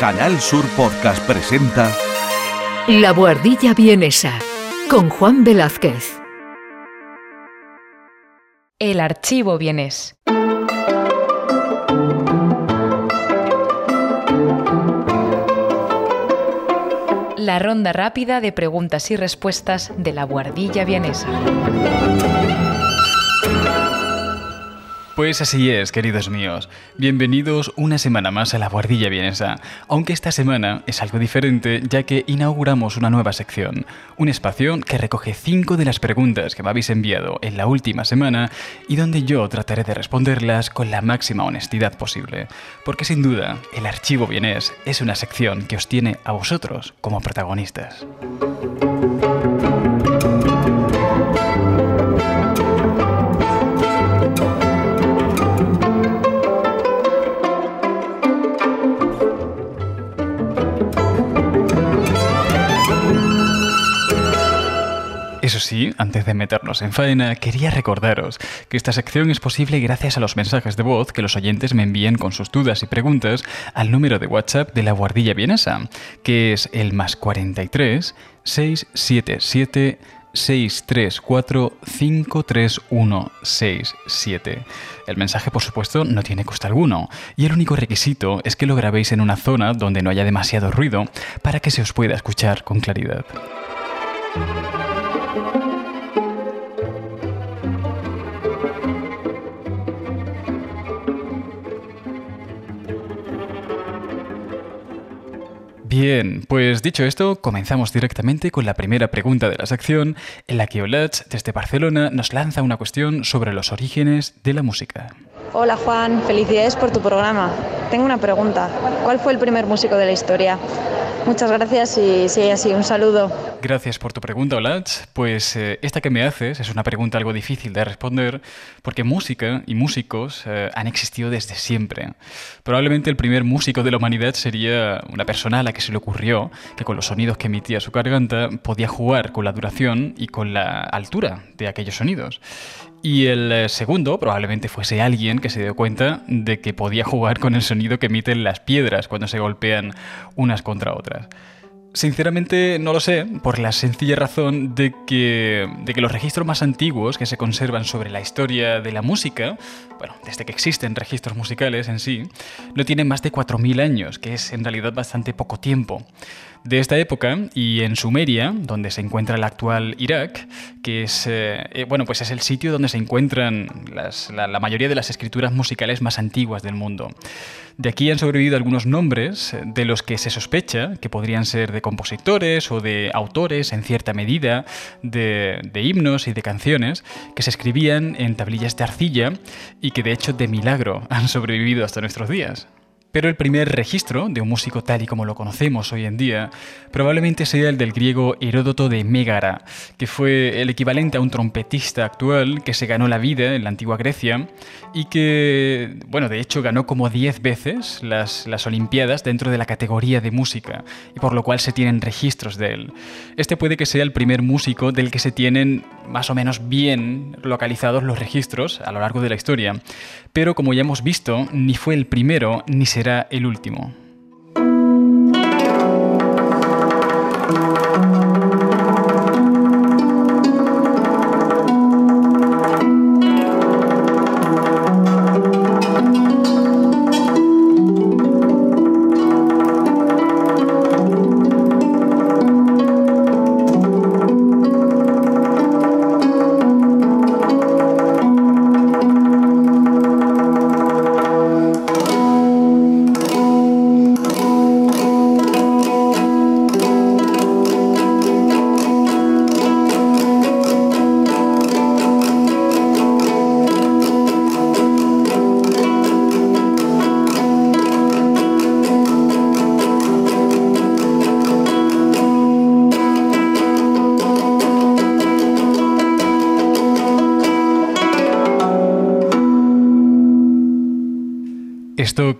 Canal Sur Podcast presenta La Guardilla Vienesa con Juan Velázquez. El archivo vienés. La ronda rápida de preguntas y respuestas de la Guardilla vienesa. Pues así es, queridos míos. Bienvenidos una semana más a la Guardilla Vienesa, aunque esta semana es algo diferente ya que inauguramos una nueva sección, un espacio que recoge cinco de las preguntas que me habéis enviado en la última semana y donde yo trataré de responderlas con la máxima honestidad posible, porque sin duda el archivo vienés es una sección que os tiene a vosotros como protagonistas. Eso sí, antes de meternos en faena, quería recordaros que esta sección es posible gracias a los mensajes de voz que los oyentes me envíen con sus dudas y preguntas al número de WhatsApp de la Guardilla Vienesa, que es el más 43 677 634 53167. El mensaje, por supuesto, no tiene coste alguno, y el único requisito es que lo grabéis en una zona donde no haya demasiado ruido para que se os pueda escuchar con claridad. Bien, pues dicho esto, comenzamos directamente con la primera pregunta de la sección, en la que Olach, desde Barcelona, nos lanza una cuestión sobre los orígenes de la música. Hola Juan, felicidades por tu programa. Tengo una pregunta. ¿Cuál fue el primer músico de la historia? Muchas gracias y sí, así, un saludo. Gracias por tu pregunta, Olach. Pues eh, esta que me haces es una pregunta algo difícil de responder porque música y músicos eh, han existido desde siempre. Probablemente el primer músico de la humanidad sería una persona a la que se le ocurrió que con los sonidos que emitía su garganta podía jugar con la duración y con la altura de aquellos sonidos. Y el eh, segundo probablemente fuese alguien que se dio cuenta de que podía jugar con el sonido que emiten las piedras cuando se golpean unas contra otras. Sinceramente no lo sé, por la sencilla razón de que, de que los registros más antiguos que se conservan sobre la historia de la música, bueno, desde que existen registros musicales en sí, no tienen más de 4.000 años, que es en realidad bastante poco tiempo de esta época y en Sumeria, donde se encuentra el actual Irak, que es, eh, eh, bueno, pues es el sitio donde se encuentran la, la, mayoría de las escrituras musicales más antiguas del mundo. De aquí han sobrevivido algunos nombres de los que se sospecha que podrían ser de compositores o de autores en cierta medida de, de himnos y de canciones que se escribían en tablillas de arcilla y que de hecho de milagro han sobrevivido hasta nuestros días. Pero el primer registro de un músico tal y como lo conocemos hoy en día probablemente sea el del griego Heródoto de Mégara, que fue el equivalente a un trompetista actual que se ganó la vida en la antigua Grecia y que, bueno, de hecho ganó como 10 veces las, las Olimpiadas dentro de la categoría de música, y por lo cual se tienen registros de él. Este puede que sea el primer músico del que se tienen más o menos bien localizados los registros a lo largo de la historia, pero como ya hemos visto, ni fue el primero ni será el último.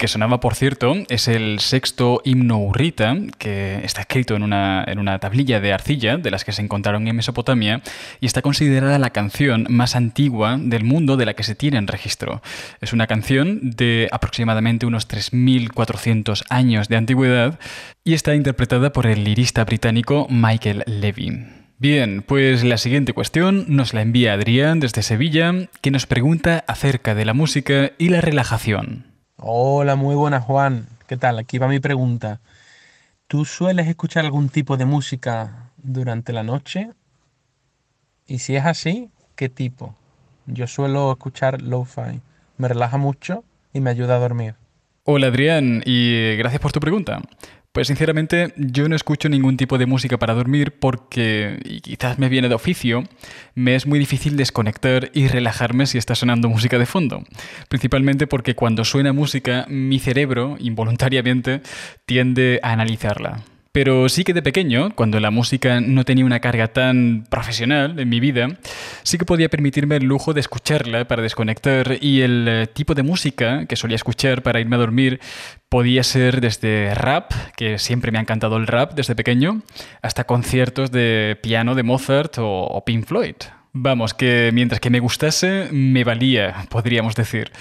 Que sonaba, por cierto, es el sexto himno urrita, que está escrito en una, en una tablilla de arcilla de las que se encontraron en Mesopotamia y está considerada la canción más antigua del mundo de la que se tiene en registro. Es una canción de aproximadamente unos 3.400 años de antigüedad y está interpretada por el lirista británico Michael Levy. Bien, pues la siguiente cuestión nos la envía Adrián desde Sevilla, que nos pregunta acerca de la música y la relajación. Hola, muy buenas Juan. ¿Qué tal? Aquí va mi pregunta. ¿Tú sueles escuchar algún tipo de música durante la noche? Y si es así, ¿qué tipo? Yo suelo escuchar lo-fi. Me relaja mucho y me ayuda a dormir. Hola Adrián y gracias por tu pregunta. Pues sinceramente yo no escucho ningún tipo de música para dormir porque, y quizás me viene de oficio, me es muy difícil desconectar y relajarme si está sonando música de fondo. Principalmente porque cuando suena música mi cerebro, involuntariamente, tiende a analizarla. Pero sí que de pequeño, cuando la música no tenía una carga tan profesional en mi vida, sí que podía permitirme el lujo de escucharla para desconectar y el eh, tipo de música que solía escuchar para irme a dormir podía ser desde rap, que siempre me ha encantado el rap desde pequeño, hasta conciertos de piano de Mozart o, o Pink Floyd. Vamos, que mientras que me gustase, me valía, podríamos decir.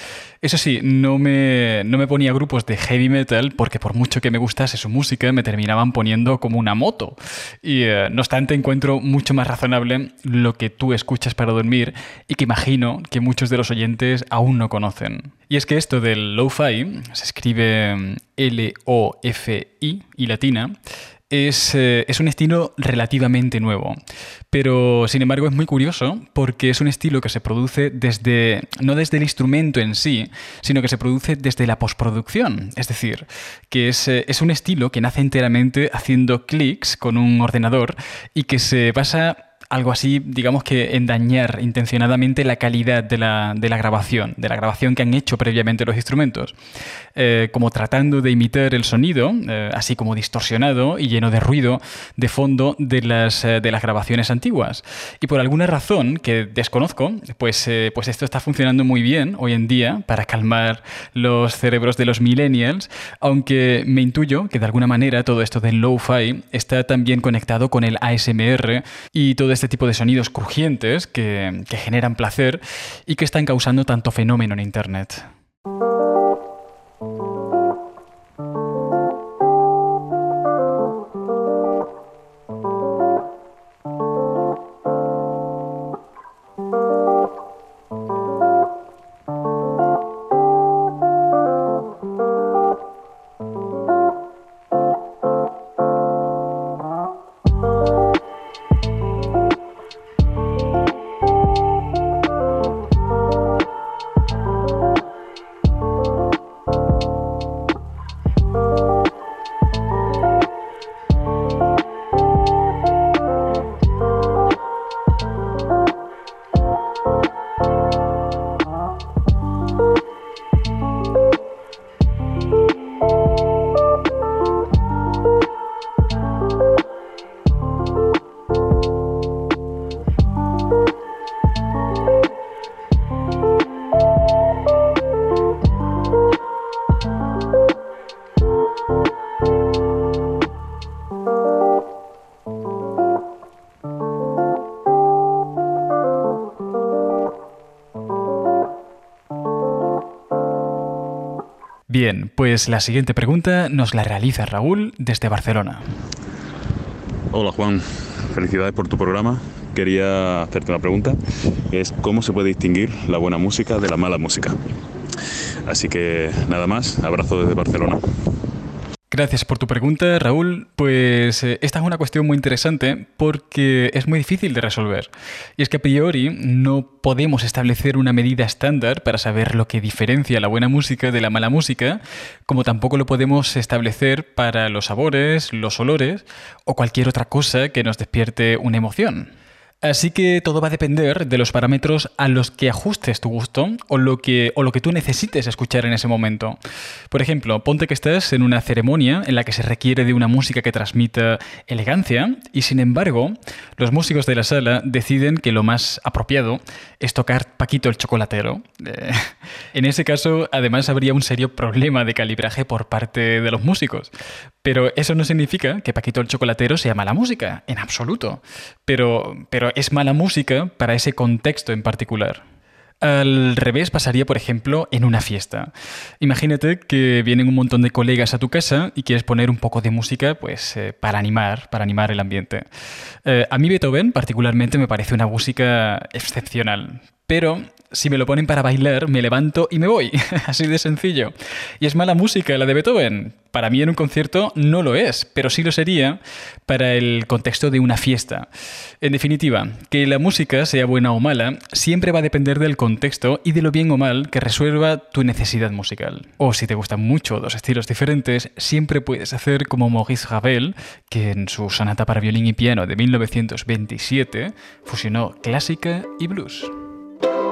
Eso sí, no me, no me ponía grupos de heavy metal porque por mucho que me gustase su música, me terminaban poniendo como una moto. Y eh, no obstante, encuentro mucho más razonable lo que tú escuchas para dormir y que imagino que muchos de los oyentes aún no conocen. Y es que esto del lo-fi, se escribe mm, L-O-F-I y latina, eh, es, un estilo relativamente nuevo, pero sin embargo es muy curioso porque es un estilo que se produce desde, no desde el instrumento en sí, sino que se produce desde la postproducción. Es decir, que es, eh, es un estilo que nace enteramente haciendo clics con un ordenador y que se basa algo así, digamos que en dañar intencionadamente la calidad de la, grabación, de la grabación que han hecho previamente los instrumentos, eh, como tratando de imitar el sonido, eh, así como distorsionado y lleno de ruido de fondo de las, eh, de las grabaciones antiguas. Y por alguna razón que desconozco, pues, pues esto está funcionando muy bien hoy en día para calmar los cerebros de los millennials, aunque me intuyo que de alguna manera todo esto del lo-fi está también conectado con el ASMR y todo este tipo de sonidos crujientes que, que generan placer y que están causando tanto fenómeno en Internet. Pues la siguiente pregunta nos la realiza Raúl desde Barcelona. Hola Juan, felicidades por tu programa. Quería hacerte una pregunta, es cómo se puede distinguir la buena música de la mala música. Así que nada más, abrazo desde Barcelona. Gracias por tu pregunta, Raúl. Pues eh, esta es una cuestión muy interesante porque es muy difícil de resolver. Y es que a priori no podemos establecer una medida estándar para saber lo que diferencia la buena música de la mala música, como tampoco lo podemos establecer para los sabores, los olores o cualquier otra cosa que nos despierte una emoción. Así que todo va a depender de los parámetros a los que ajustes tu gusto o lo que, o lo que tú necesites escuchar en ese momento. Por ejemplo, ponte que estás en una ceremonia en la que se requiere de una música que transmita elegancia y sin embargo los músicos de la sala deciden que lo más apropiado es tocar Paquito el chocolatero. Eh, en ese caso, además, habría un serio problema de calibraje por parte de los músicos. Pero eso no significa que Paquito el chocolatero sea mala música, en absoluto. Pero, pero es mala música para ese contexto en particular. Al revés pasaría, por ejemplo, en una fiesta. Imagínate que vienen un montón de colegas a tu casa y quieres poner un poco de música, pues, eh, para animar, para animar el ambiente. Eh, a mí Beethoven, particularmente, me parece una música excepcional. Pero si me lo ponen para bailar, me levanto y me voy. Así de sencillo. Y es mala música la de Beethoven. Para mí en un concierto no lo es, pero sí lo sería para el contexto de una fiesta. En definitiva, que la música sea buena o mala, siempre va a depender del contexto y de lo bien o mal que resuelva tu necesidad musical. O si te gustan mucho dos estilos diferentes, siempre puedes hacer como Maurice Ravel, que en su sonata para violín y piano de 1927 fusionó clásica y blues. Thank you.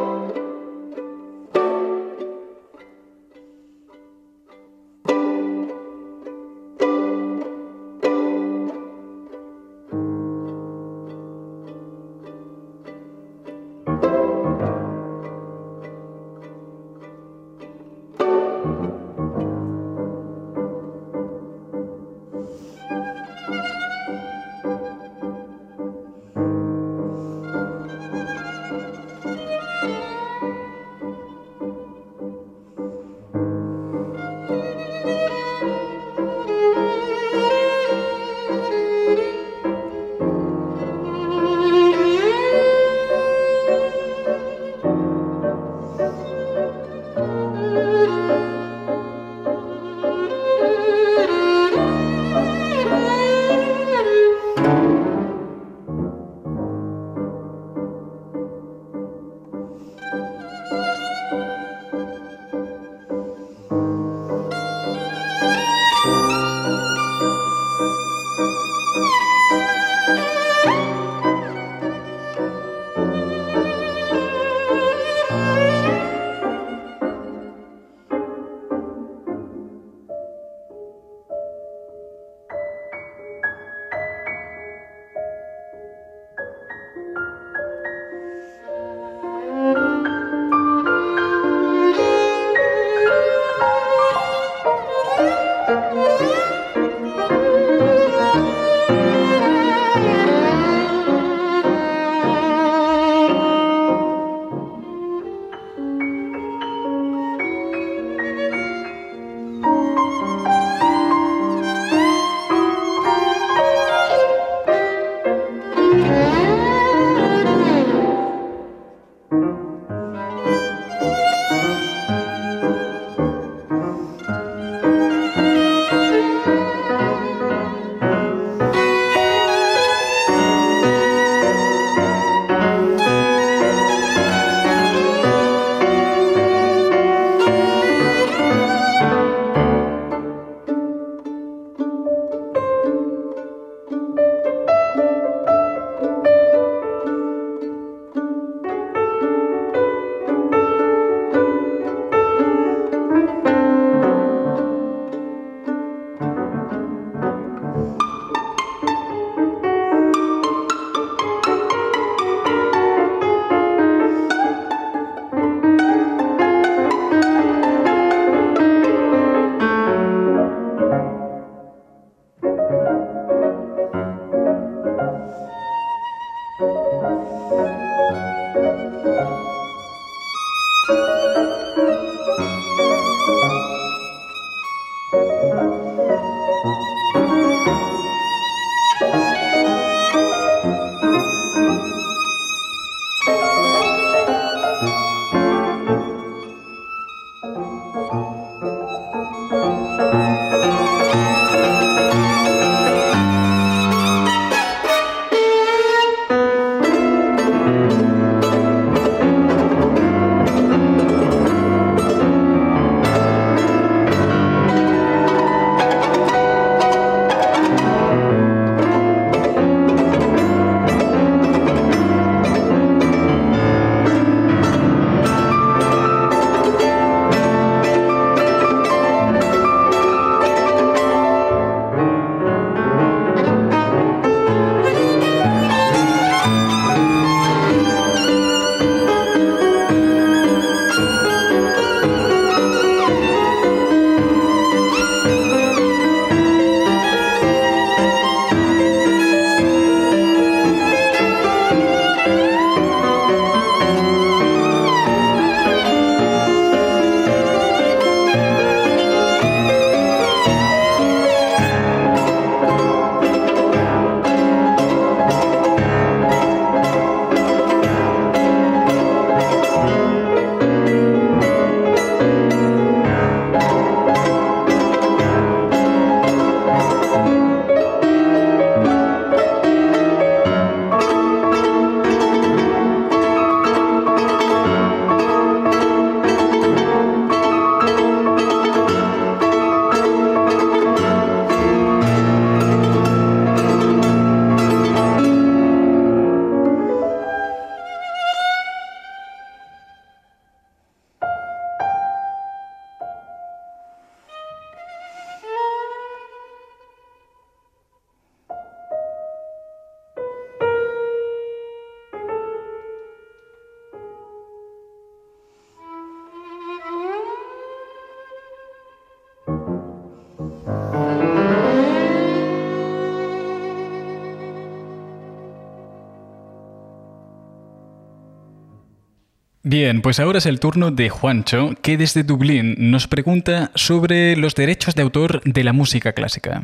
Bien, pues ahora es el turno de Juancho, que desde Dublín nos pregunta sobre los derechos de autor de la música clásica.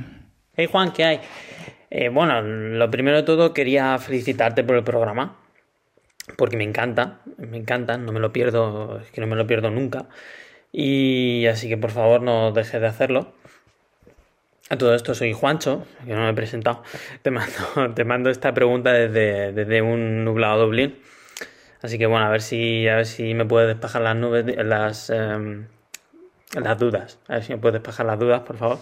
Hey Juan, ¿qué hay? Eh, bueno, lo primero de todo quería felicitarte por el programa, porque me encanta, me encanta, no me lo pierdo, es que no me lo pierdo nunca. Y así que por favor no dejes de hacerlo. A todo esto soy Juancho, que no me he presentado. Te mando, te mando esta pregunta desde, desde un nublado Dublín. Así que bueno, a ver si, a ver si me puedes despejar las nubes, las, em, las dudas. A ver si me puedes despejar las dudas, por favor.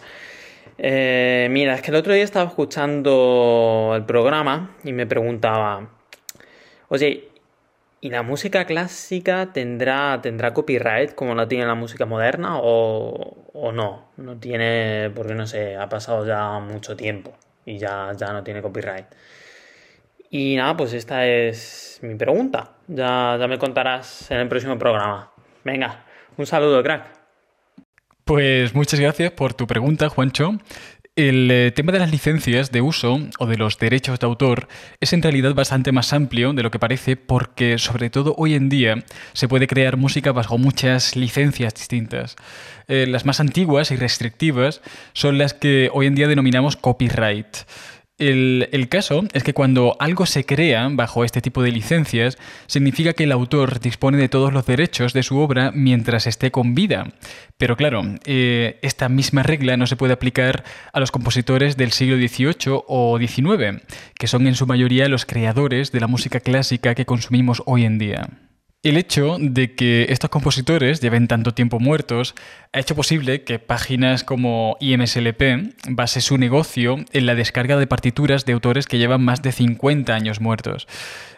Eh, mira, es que el otro día estaba escuchando el programa y me preguntaba, oye, ¿y la música clásica tendrá, tendrá copyright como la tiene la música moderna o, o no? No tiene, porque no sé, ha pasado ya mucho tiempo y ya, ya no tiene copyright. Y nada, pues esta es mi pregunta. Ya, me contarás en el próximo programa. Venga, un saludo, crack. Pues muchas gracias por tu pregunta, Juancho. El eh, tema de las licencias de uso o de los derechos de autor es en realidad bastante más amplio de lo que parece porque sobre todo hoy en día se puede crear música bajo muchas licencias distintas. Eh, las más antiguas y restrictivas son las que hoy en día denominamos copyright. El, caso es que cuando algo se crea bajo este tipo de licencias, significa que el autor dispone de todos los derechos de su obra mientras esté con vida. Pero claro, eh, esta misma regla no se puede aplicar a los compositores del siglo XVIII o XIX, que son en su mayoría los creadores de la música clásica que consumimos hoy en día. El hecho de que estos compositores lleven tanto tiempo muertos ha hecho posible que páginas como IMSLP base su negocio en la descarga de partituras de autores que llevan más de 50 años muertos.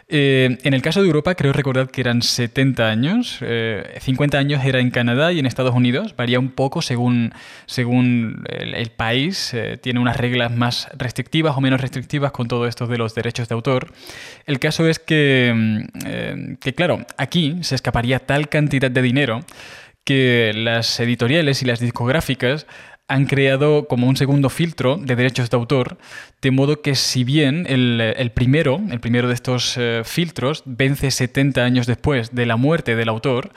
Eh, en el caso de Europa, creo recordar que eran 70 años. 50 eh, años era en Canadá y en Estados Unidos. Varía un poco según, según el, país. Eh, tiene unas reglas más restrictivas o menos restrictivas con todo esto de los derechos de autor. El caso es que, mm, que claro, aquí se escaparía tal cantidad de dinero que las editoriales y las discográficas han creado como un segundo filtro de derechos de autor, de modo que si bien el, primero, el primero de estos eh, filtros, vence 70 años después de la muerte del autor,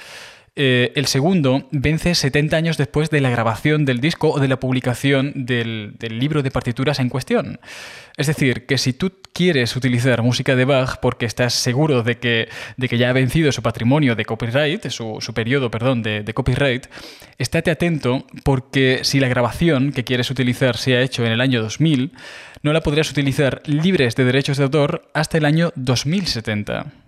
eh, el segundo vence 70 años después de la grabación del disco o de la publicación del, libro de partituras en cuestión. Es decir, que si tú quieres utilizar música de Bach porque estás seguro de que, ya ha vencido su patrimonio de copyright, su, su periodo, perdón, de, de, copyright, estate atento porque si la grabación que quieres utilizar se ha hecho en el año 2000, no la podrías utilizar libres de derechos de autor hasta el año 2070.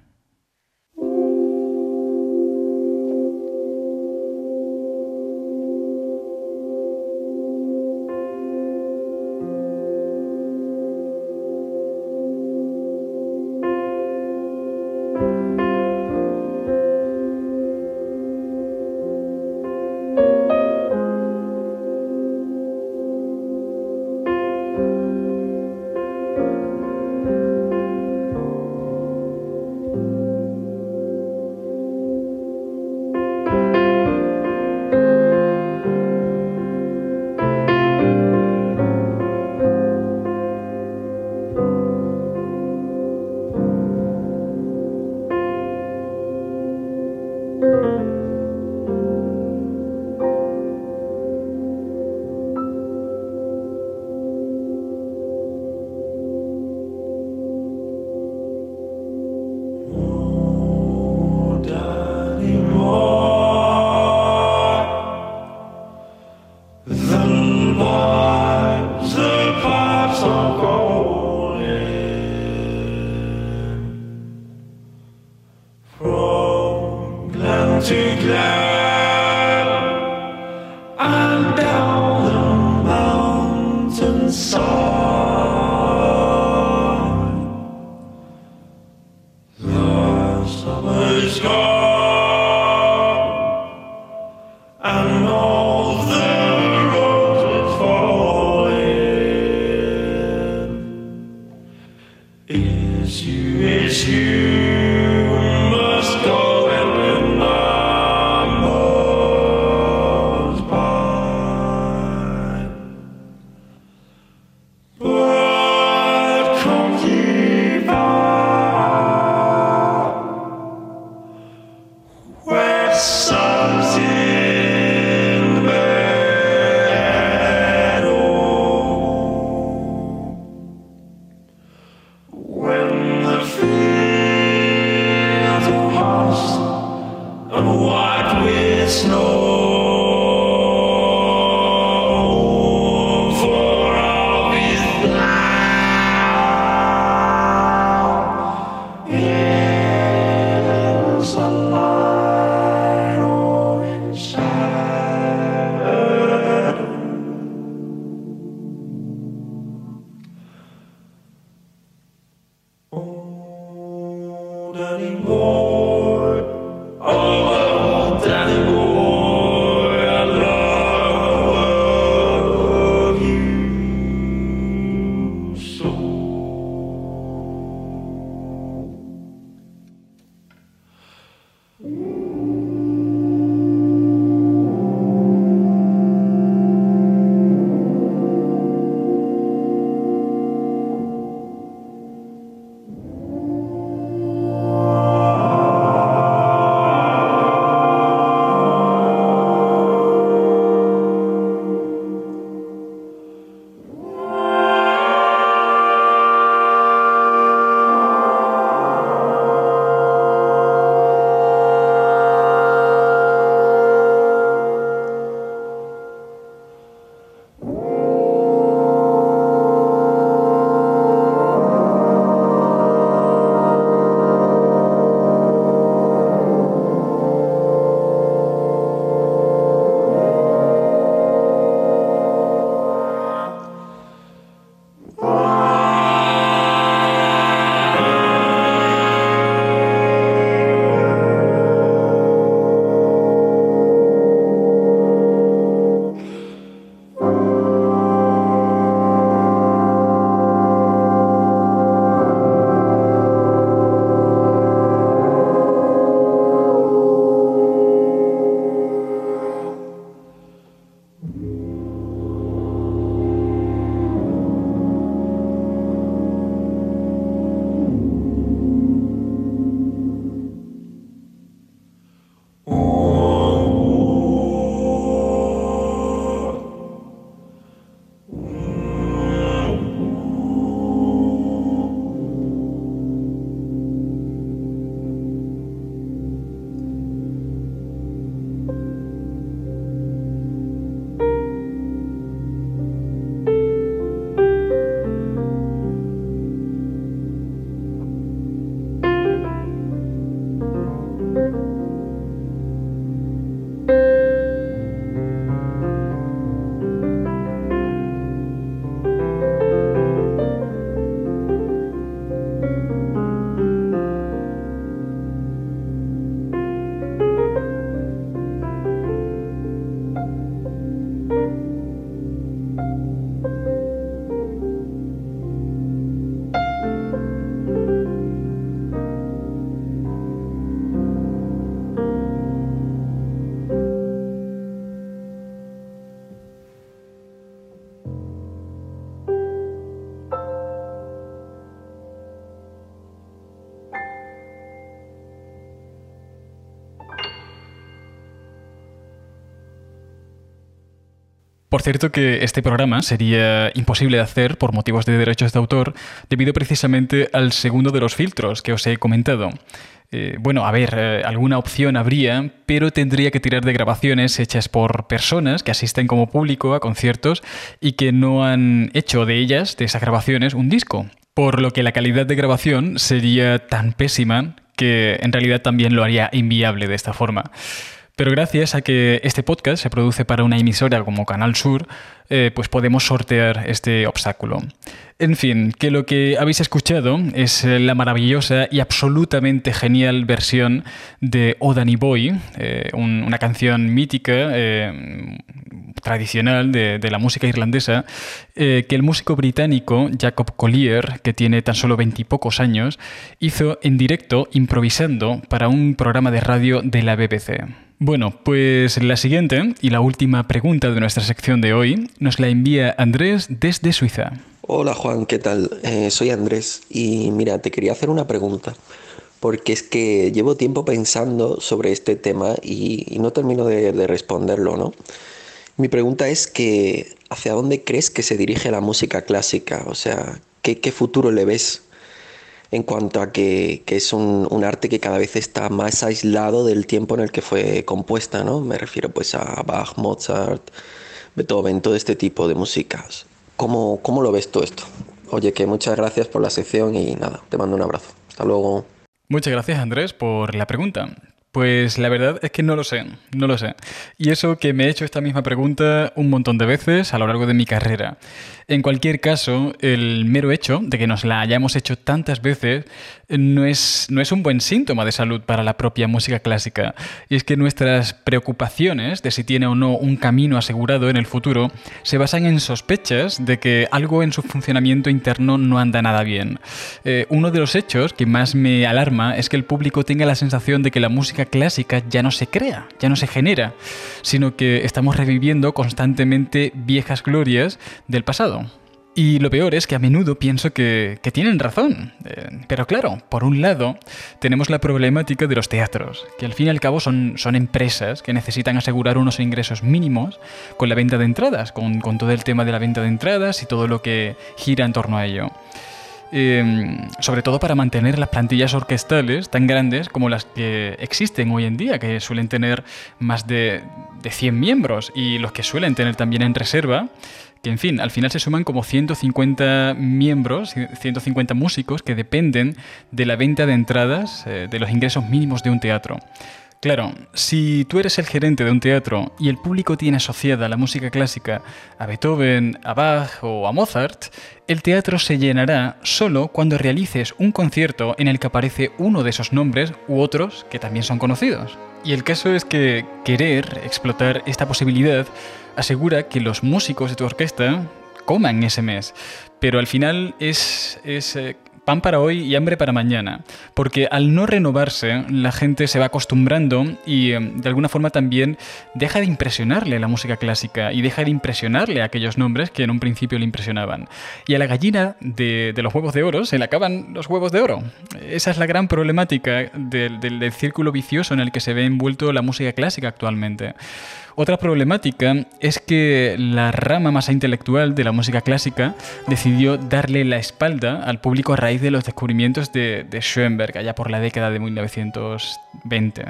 Por cierto que este programa sería imposible de hacer por motivos de derechos de autor debido precisamente al segundo de los filtros que os he comentado. Eh, bueno, a ver, eh, alguna opción habría, pero tendría que tirar de grabaciones hechas por personas que asisten como público a conciertos y que no han hecho de ellas, de esas grabaciones, un disco. Por lo que la calidad de grabación sería tan pésima que en realidad también lo haría inviable de esta forma. Pero gracias a que este podcast se produce para una emisora como Canal Sur, eh, pues podemos sortear este obstáculo. En fin, que lo que habéis escuchado es eh, la maravillosa y absolutamente genial versión de Odani Boy, eh, una canción mítica, tradicional de, la música irlandesa, que el músico británico Jacob Collier, que tiene tan solo veintipocos años, hizo en directo improvisando para un programa de radio de la BBC. Bueno, pues la siguiente y la última pregunta de nuestra sección de hoy nos la envía Andrés desde Suiza. Hola Juan, ¿qué tal? Eh, soy Andrés y mira, te quería hacer una pregunta porque es que llevo tiempo pensando sobre este tema y, no termino de, de, responderlo, ¿no? Mi pregunta es que ¿hacia dónde crees que se dirige la música clásica? O sea, ¿qué, qué futuro le ves en cuanto a que, que es un, un, arte que cada vez está más aislado del tiempo en el que fue compuesta, ¿no? Me refiero pues a Bach, Mozart, Beethoven, todo este tipo de músicas. ¿Cómo, cómo lo ves todo esto? Oye, que muchas gracias por la sección y nada, te mando un abrazo. Hasta luego. Muchas gracias Andrés por la pregunta. Pues la verdad es que no lo sé, no lo sé. Y eso que me he hecho esta misma pregunta un montón de veces a lo largo de mi carrera. En cualquier caso, el mero hecho de que nos la hayamos hecho tantas veces no es, no es un buen síntoma de salud para la propia música clásica. Y es que nuestras preocupaciones de si tiene o no un camino asegurado en el futuro se basan en sospechas de que algo en su funcionamiento interno no anda nada bien. Eh, uno de los hechos que más me alarma es que el público tenga la sensación de que la música clásica ya no se crea, ya no se genera, sino que estamos reviviendo constantemente viejas glorias del pasado. Y lo peor es que a menudo pienso que, tienen razón. Eh, pero claro, por un lado, tenemos la problemática de los teatros, que al fin y al cabo son, son empresas que necesitan asegurar unos ingresos mínimos con la venta de entradas, con, con todo el tema de la venta de entradas y todo lo que gira en torno a ello. Em, sobre todo para mantener las plantillas orquestales tan grandes como las que existen hoy en día, que suelen tener más de, de 100 miembros y los que suelen tener también en reserva, que en fin, al final se suman como 150 miembros, 150 músicos que dependen de la venta de entradas, eh, de los ingresos mínimos de un teatro. Claro, si tú eres el gerente de un teatro y el público tiene asociada la música clásica a Beethoven, a Bach o a Mozart, el teatro se llenará solo cuando realices un concierto en el que aparece uno de esos nombres u otros que también son conocidos. Y el caso es que querer explotar esta posibilidad asegura que los músicos de tu orquesta coman ese mes, pero al final es, es eh, pan para hoy y hambre para mañana, porque al no renovarse la gente se va acostumbrando y em, de alguna forma también deja de impresionarle la música clásica y deja de impresionarle aquellos nombres que en un principio le impresionaban. Y a la gallina de, los huevos de oro se le acaban los huevos de oro. Esa es la gran problemática del, del círculo vicioso en el que se ve envuelto la música clásica actualmente. Otra problemática es que la rama más intelectual de la música clásica decidió darle la espalda al público a raíz de los descubrimientos de, Schoenberg, allá por la década de 1920.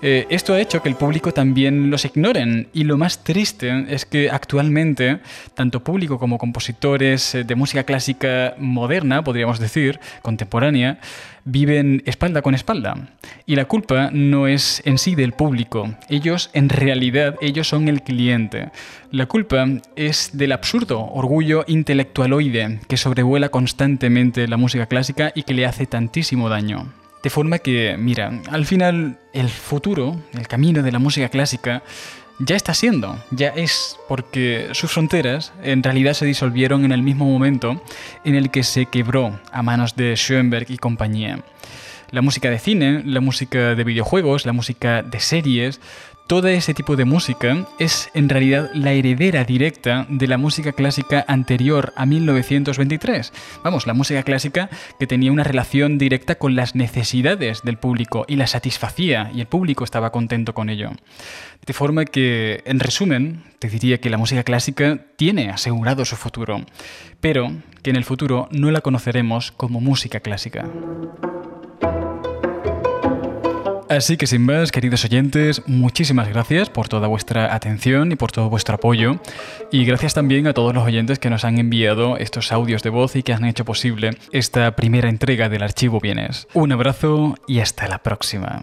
Eh, esto ha hecho que el público también los ignoren y lo más triste es que actualmente tanto público como compositores eh, de música clásica moderna, podríamos decir, contemporánea, viven espalda con espalda. Y la culpa no es en sí del público. Ellos, en realidad, ellos son el cliente. La culpa es del absurdo orgullo intelectualoide que sobrevuela constantemente la música clásica y que le hace tantísimo daño. De forma que, mira, al final el futuro, el camino de la música clásica, ya está siendo, ya es, porque sus fronteras en realidad se disolvieron en el mismo momento en el que se quebró a manos de Schoenberg y compañía. La música de cine, la música de videojuegos, la música de series, todo ese tipo de música es en realidad la heredera directa de la música clásica anterior a 1923. Vamos, la música clásica que tenía una relación directa con las necesidades del público y la satisfacía y el público estaba contento con ello. De forma que, en resumen, te diría que la música clásica tiene asegurado su futuro, pero que en el futuro no la conoceremos como música clásica. Así que sin más, queridos oyentes, muchísimas gracias por toda vuestra atención y por todo vuestro apoyo. Y gracias también a todos los oyentes que nos han enviado estos audios de voz y que han hecho posible esta primera entrega del archivo Bienes. Un abrazo y hasta la próxima.